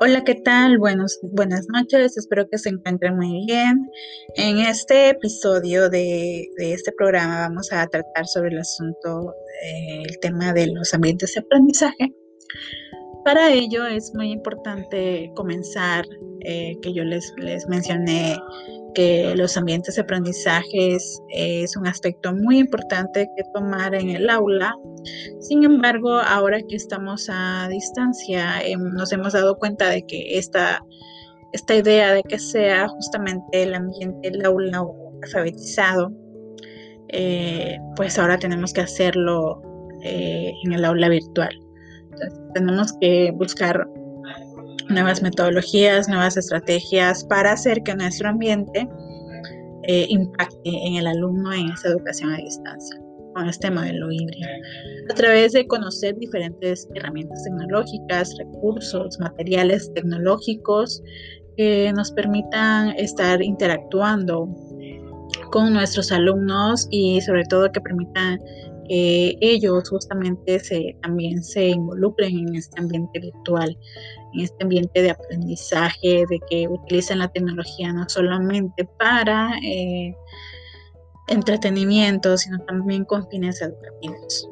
Hola, ¿qué tal? Buenos, buenas noches, espero que se encuentren muy bien. En este episodio de, este programa vamos a tratar sobre el asunto, eh, el tema de los ambientes de aprendizaje. Para ello es muy importante comenzar, eh, que yo les, les mencioné que los ambientes de aprendizaje es, un aspecto muy importante que tomar en el aula. Sin embargo, ahora que estamos a distancia, em, nos hemos dado cuenta de que esta, esta idea de que sea justamente el ambiente, el aula alfabetizado, eh, pues ahora tenemos que hacerlo eh, en el aula virtual. Tenemos que buscar nuevas metodologías, nuevas estrategias para hacer que nuestro ambiente eh, impacte en el alumno en esa educación a distancia con este modelo híbrido. A través de conocer diferentes herramientas tecnológicas, recursos, materiales tecnológicos que nos permitan estar interactuando con nuestros alumnos y sobre todo que permitan que ellos justamente se, también se involucren en este ambiente virtual, en este ambiente de aprendizaje, de que utilicen la tecnología no solamente para eh, entretenimiento, sino también con fines educativos.